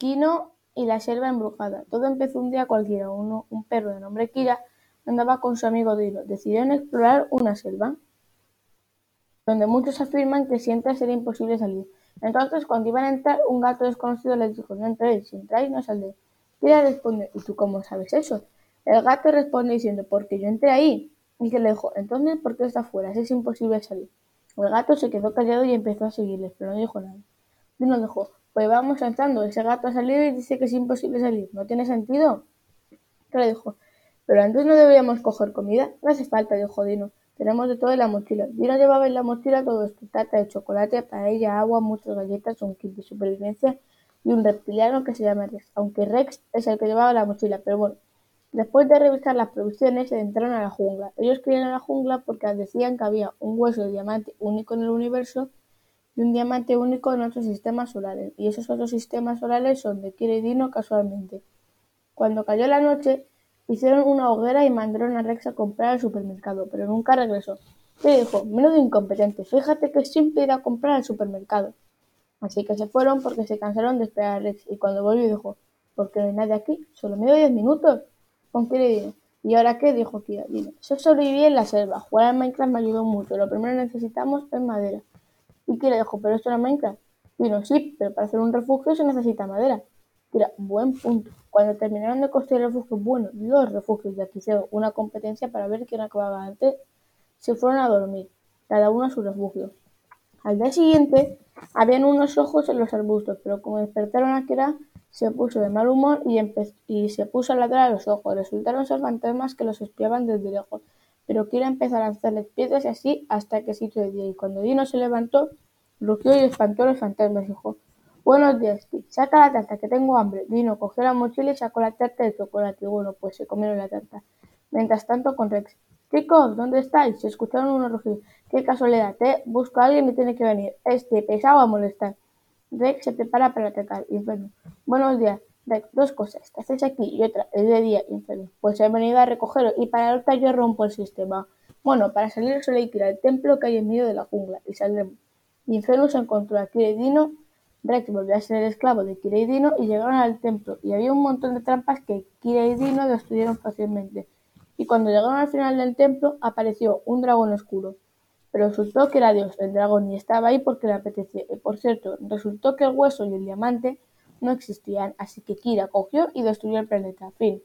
Kino y la selva embrujada. Todo empezó un día cualquiera. Uno, un perro de nombre Kira andaba con su amigo Dino. Decidieron explorar una selva donde muchos afirman que siempre será imposible salir. Entonces, cuando iban a entrar, un gato desconocido les dijo, no entréis, si entráis no saldréis. Kira respondió, ¿y tú cómo sabes eso? El gato responde diciendo, porque yo entré ahí. Y le dijo, entonces, ¿por qué está fuera? Si es imposible salir. El gato se quedó callado y empezó a seguirles, pero no dijo nada. Dino dijo, pues vamos entrando, ese gato ha salido y dice que es imposible salir, ¿no tiene sentido? le dijo, pero antes no deberíamos coger comida. No hace falta, dijo Dino, tenemos de todo en la mochila. Dino llevaba en la mochila todo esto, tarta de chocolate, paella, agua, muchas galletas, un kit de supervivencia y un reptiliano que se llama Rex, aunque Rex es el que llevaba la mochila, pero bueno. Después de revisar las provisiones, se entraron a la jungla. Ellos querían a la jungla porque decían que había un hueso de diamante único en el universo y un diamante único en otros sistemas solares, y esos otros sistemas solares son de Kira Dino casualmente. Cuando cayó la noche, hicieron una hoguera y mandaron a Rex a comprar al supermercado, pero nunca regresó. Le dijo, menudo incompetente, fíjate que siempre irá a comprar al supermercado. Así que se fueron porque se cansaron de esperar a Rex, y cuando volvió dijo, ¿por qué no hay nadie aquí? Solo medio diez minutos. Con Kira y. ¿Y ahora qué? dijo Kira. Dino, yo sobreviví en la selva, jugar al Minecraft me ayudó mucho, lo primero que necesitamos es madera. Y Kira dijo, ¿pero esto no Minecraft? Vino, sí, pero para hacer un refugio se necesita madera. Kira, buen punto. Cuando terminaron de construir el refugio, bueno, los refugios de aquí hicieron una competencia para ver quién acababa antes, se fueron a dormir, cada uno a su refugio. Al día siguiente, habían unos ojos en los arbustos, pero como despertaron a Kira, se puso de mal humor y, y se puso a ladrar a los ojos. Resultaron ser fantasmas que los espiaban desde lejos pero Kira empezó a lanzarles piedras y así hasta que se hizo de día. Y cuando Dino se levantó, rugió y espantó a los fantasmas. Dijo, buenos días, Kid. Saca la tarta, que tengo hambre. Dino cogió la mochila y sacó la tarta de chocolate. Y bueno, pues se comieron la tarta. Mientras tanto, con Rex. Chicos, ¿dónde estáis? Se escucharon unos rugidos. Qué casualidad, ¿eh? Busco a alguien y tiene que venir. Este pesado a molestar. Rex se prepara para atacar. Inferno. Buenos días dos cosas, te haces aquí y otra, es de día, infeliz. Pues he venido a recogerlo y para otra yo rompo el sistema. Bueno, para salir solo hay que ir al templo que hay en medio de la jungla y saldremos. Infernus encontró a Dino, Rex volvió a ser el esclavo de Dino y llegaron al templo y había un montón de trampas que Dino destruyeron fácilmente. Y cuando llegaron al final del templo apareció un dragón oscuro. Pero resultó que era Dios, el dragón, y estaba ahí porque le apetecía. Y por cierto, resultó que el hueso y el diamante no existían, así que Kira cogió y destruyó el planeta. Fin.